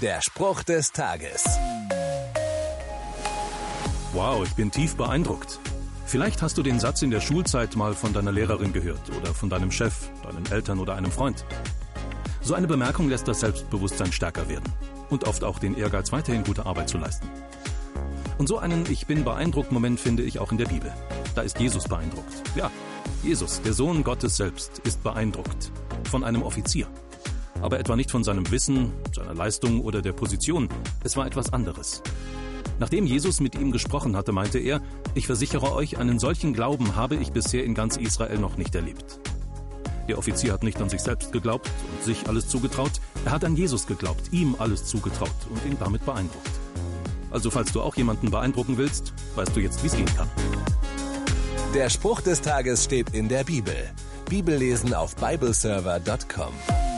Der Spruch des Tages. Wow, ich bin tief beeindruckt. Vielleicht hast du den Satz in der Schulzeit mal von deiner Lehrerin gehört oder von deinem Chef, deinen Eltern oder einem Freund. So eine Bemerkung lässt das Selbstbewusstsein stärker werden und oft auch den Ehrgeiz, weiterhin gute Arbeit zu leisten. Und so einen Ich bin beeindruckt Moment finde ich auch in der Bibel. Da ist Jesus beeindruckt. Ja, Jesus, der Sohn Gottes selbst, ist beeindruckt von einem Offizier. Aber etwa nicht von seinem Wissen, seiner Leistung oder der Position. Es war etwas anderes. Nachdem Jesus mit ihm gesprochen hatte, meinte er, ich versichere euch, einen solchen Glauben habe ich bisher in ganz Israel noch nicht erlebt. Der Offizier hat nicht an sich selbst geglaubt und sich alles zugetraut, er hat an Jesus geglaubt, ihm alles zugetraut und ihn damit beeindruckt. Also falls du auch jemanden beeindrucken willst, weißt du jetzt, wie es gehen kann. Der Spruch des Tages steht in der Bibel. Bibellesen auf bibleserver.com.